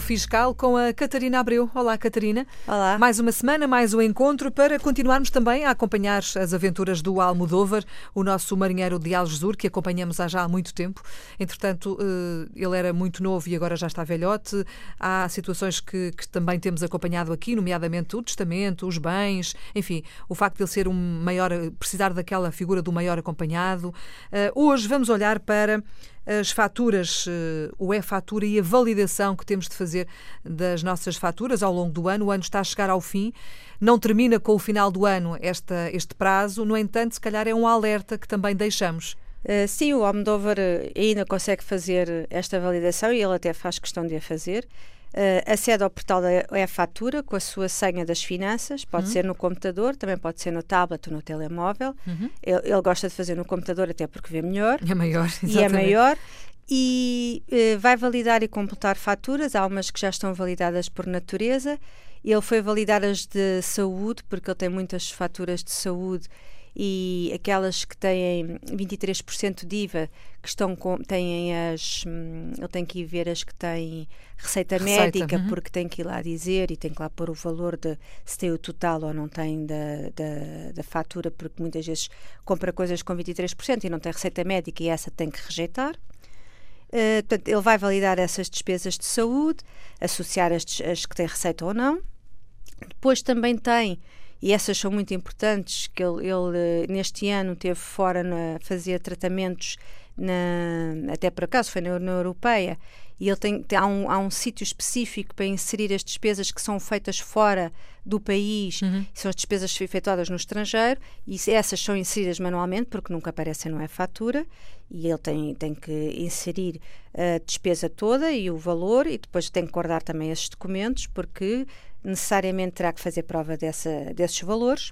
Fiscal com a Catarina Abreu. Olá, Catarina. Olá. Mais uma semana, mais um encontro para continuarmos também a acompanhar as aventuras do Almodóvar, o nosso marinheiro de Algesur, que acompanhamos há já há muito tempo. Entretanto, eh, ele era muito novo e agora já está velhote. Há situações que, que também temos acompanhado aqui, nomeadamente o testamento, os bens, enfim, o facto de ele ser um maior, precisar daquela figura do maior acompanhado. Eh, hoje vamos olhar para as faturas, eh, o e-fatura e a validação que temos de fazer das nossas faturas ao longo do ano. O ano está a chegar ao fim, não termina com o final do ano esta, este prazo, no entanto, se calhar é um alerta que também deixamos. Uh, sim, o Almodóvar ainda consegue fazer esta validação e ele até faz questão de a fazer. Uh, acede ao portal da e-fatura com a sua senha das finanças, pode uhum. ser no computador, também pode ser no tablet ou no telemóvel. Uhum. Ele, ele, gosta de fazer no computador até porque vê melhor. É maior, exatamente. E é maior. E uh, vai validar e completar faturas, há umas que já estão validadas por natureza. Ele foi validar as de saúde, porque ele tem muitas faturas de saúde e aquelas que têm 23% de IVA, que estão com, têm as. Hum, ele tem que ir ver as que têm receita, receita médica, uhum. porque tem que ir lá dizer e tem que lá pôr o valor de se tem o total ou não tem da, da, da fatura, porque muitas vezes compra coisas com 23% e não tem receita médica e essa tem que rejeitar. Uh, portanto, ele vai validar essas despesas de saúde, associar as, as que têm receita ou não. Depois também tem e essas são muito importantes, que ele, ele neste ano teve fora a fazer tratamentos na, até por acaso foi na União Europeia e ele tem, há um, há um sítio específico para inserir as despesas que são feitas fora do país, uhum. são as despesas efetuadas no estrangeiro e essas são inseridas manualmente porque nunca aparecem no e-fatura e ele tem, tem que inserir a despesa toda e o valor e depois tem que guardar também esses documentos porque necessariamente terá que fazer prova dessa, desses valores.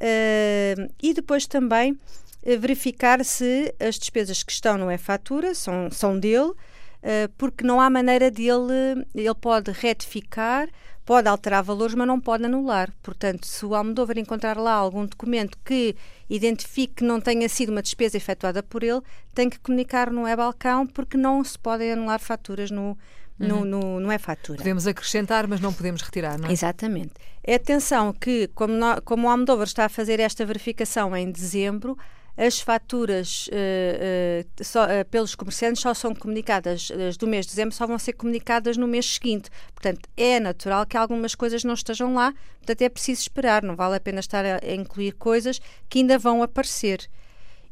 Uh, e depois também verificar se as despesas que estão no e-fatura são, são dele, uh, porque não há maneira dele, ele pode retificar, pode alterar valores, mas não pode anular. Portanto, se o Almodóvar encontrar lá algum documento que identifique que não tenha sido uma despesa efetuada por ele, tem que comunicar no e-balcão, porque não se podem anular faturas no, no, no, não é fatura. Podemos acrescentar, mas não podemos retirar, não é? Exatamente. Atenção que, como, no, como o Almodóvar está a fazer esta verificação em dezembro, as faturas uh, uh, só, uh, pelos comerciantes só são comunicadas, as do mês de dezembro só vão ser comunicadas no mês seguinte. Portanto, é natural que algumas coisas não estejam lá, portanto, é preciso esperar, não vale a pena estar a, a incluir coisas que ainda vão aparecer.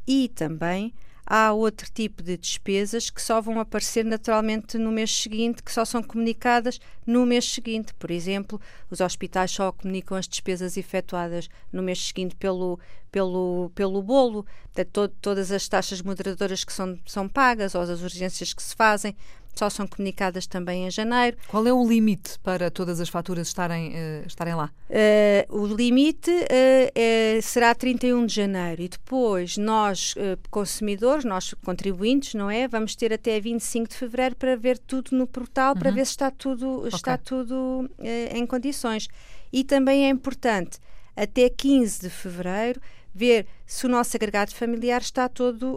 E também há outro tipo de despesas que só vão aparecer naturalmente no mês seguinte, que só são comunicadas no mês seguinte. Por exemplo, os hospitais só comunicam as despesas efetuadas no mês seguinte pelo, pelo, pelo bolo, to todas as taxas moderadoras que são, são pagas ou as urgências que se fazem só são comunicadas também em janeiro. Qual é o limite para todas as faturas estarem, uh, estarem lá? Uh, o limite uh, será 31 de janeiro e depois nós, consumidores, nós contribuintes, não é? Vamos ter até 25 de fevereiro para ver tudo no portal, uhum. para ver se está tudo, okay. está tudo em condições. E também é importante, até 15 de fevereiro, ver se o nosso agregado familiar está todo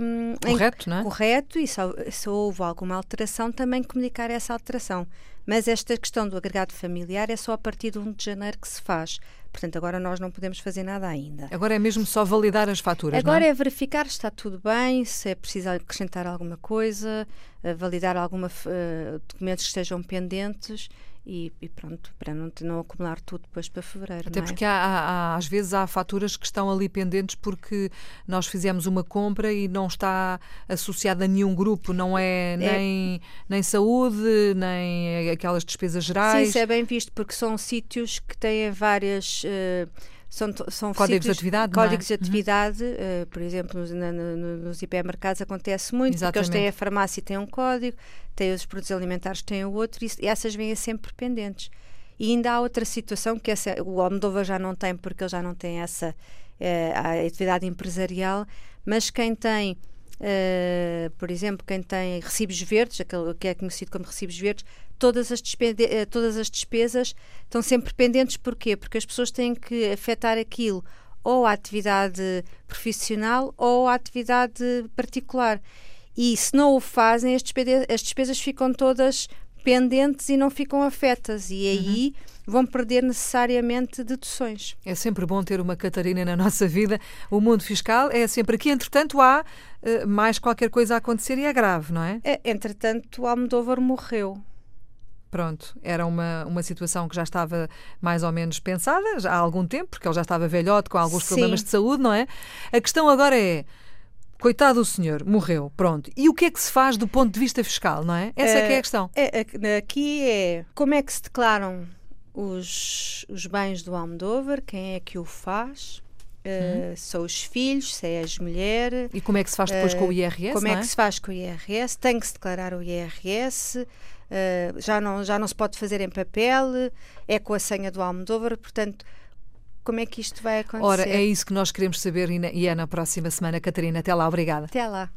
um, correto, em, não é? correto e se, se, houve alguma alteração, também comunicar essa alteração. Mas esta questão do agregado familiar é só a partir de 1 de janeiro que se faz. Portanto, agora nós não podemos fazer nada ainda. Agora é mesmo só validar as faturas, Agora é? é? verificar se está tudo bem, se é preciso acrescentar alguma coisa, validar alguma uh, documentos que estejam pendentes e, e, pronto, para não, não acumular tudo depois para fevereiro. Até é? porque há, há, às vezes há faturas que estão ali pendentes porque nós fizemos uma compra e não está associada a nenhum grupo, não é, é. Nem, nem saúde, nem aquelas despesas gerais. Sim, isso é bem visto porque são sítios que têm várias. Uh, são, são códigos sítios, de atividade. É? Códigos é? de uhum. atividade, uhum. uh, por exemplo, nos, na, nos hipermercados acontece muito, Exatamente. porque eles têm a farmácia e têm um código, têm os produtos alimentares têm o outro, e essas vêm sempre pendentes. E ainda há outra situação que essa, o Almodóvar já não tem, porque ele já não tem essa uh, atividade empresarial, mas quem tem Uh, por exemplo, quem tem recibos verdes, aquele que é conhecido como recibos verdes, todas as, uh, todas as despesas estão sempre pendentes. Porquê? Porque as pessoas têm que afetar aquilo ou à atividade profissional ou à atividade particular. E se não o fazem, as despesas, as despesas ficam todas pendentes e não ficam afetas. E aí uhum. vão perder necessariamente deduções. É sempre bom ter uma Catarina na nossa vida. O mundo fiscal é sempre aqui. Entretanto, há uh, mais qualquer coisa a acontecer e é grave, não é? é entretanto, o Almodóvar morreu. Pronto, era uma, uma situação que já estava mais ou menos pensada já há algum tempo, porque ele já estava velhote com alguns Sim. problemas de saúde, não é? A questão agora é Coitado do senhor, morreu, pronto. E o que é que se faz do ponto de vista fiscal, não é? Essa é, que é a questão. É, aqui é como é que se declaram os, os bens do Almodóvar, quem é que o faz, Uh, são os filhos, se é as mulheres. E como é que se faz depois uh, com o IRS? Como é, é, que se faz com o IRS? Tem que se declarar o IRS, uh, já, não, já não se pode fazer em papel, é com a senha do Almodóvar, portanto como é que isto vai acontecer. Ora, é isso que nós queremos saber e é na próxima semana, Catarina. Até lá, obrigada. Até lá.